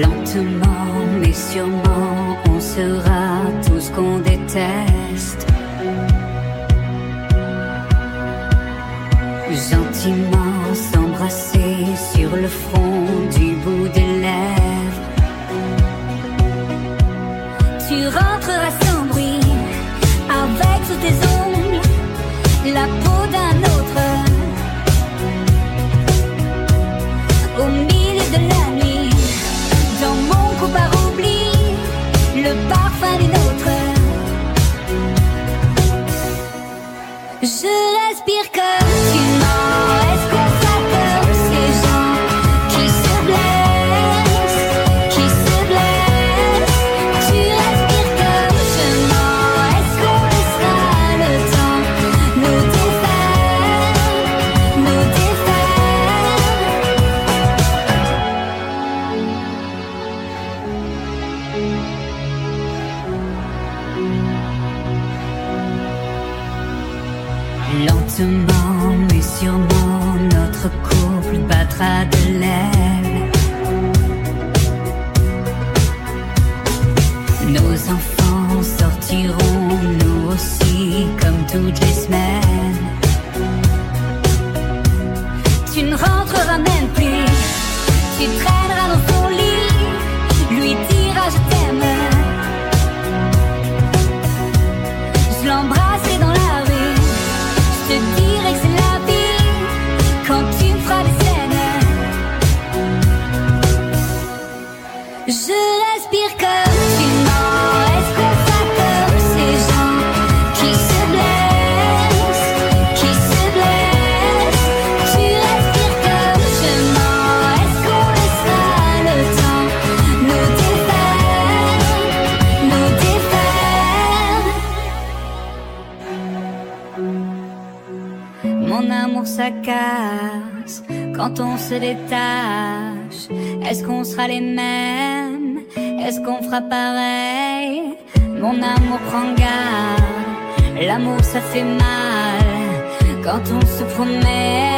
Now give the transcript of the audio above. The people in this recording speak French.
Lentement, mais sûrement, on sera tout ce qu'on déteste. Gentiment s'embrasser sur le front du bout des Je Lentement mais sûrement notre couple battra de l'aile. Nos enfants sortiront nous aussi comme toutes les semaines. Tu ne rentreras même plus, tu ça casse quand on se détache. Est-ce qu'on sera les mêmes est-ce qu'on fera pareil? Mon amour prend garde. L'amour ça fait mal quand on se promet.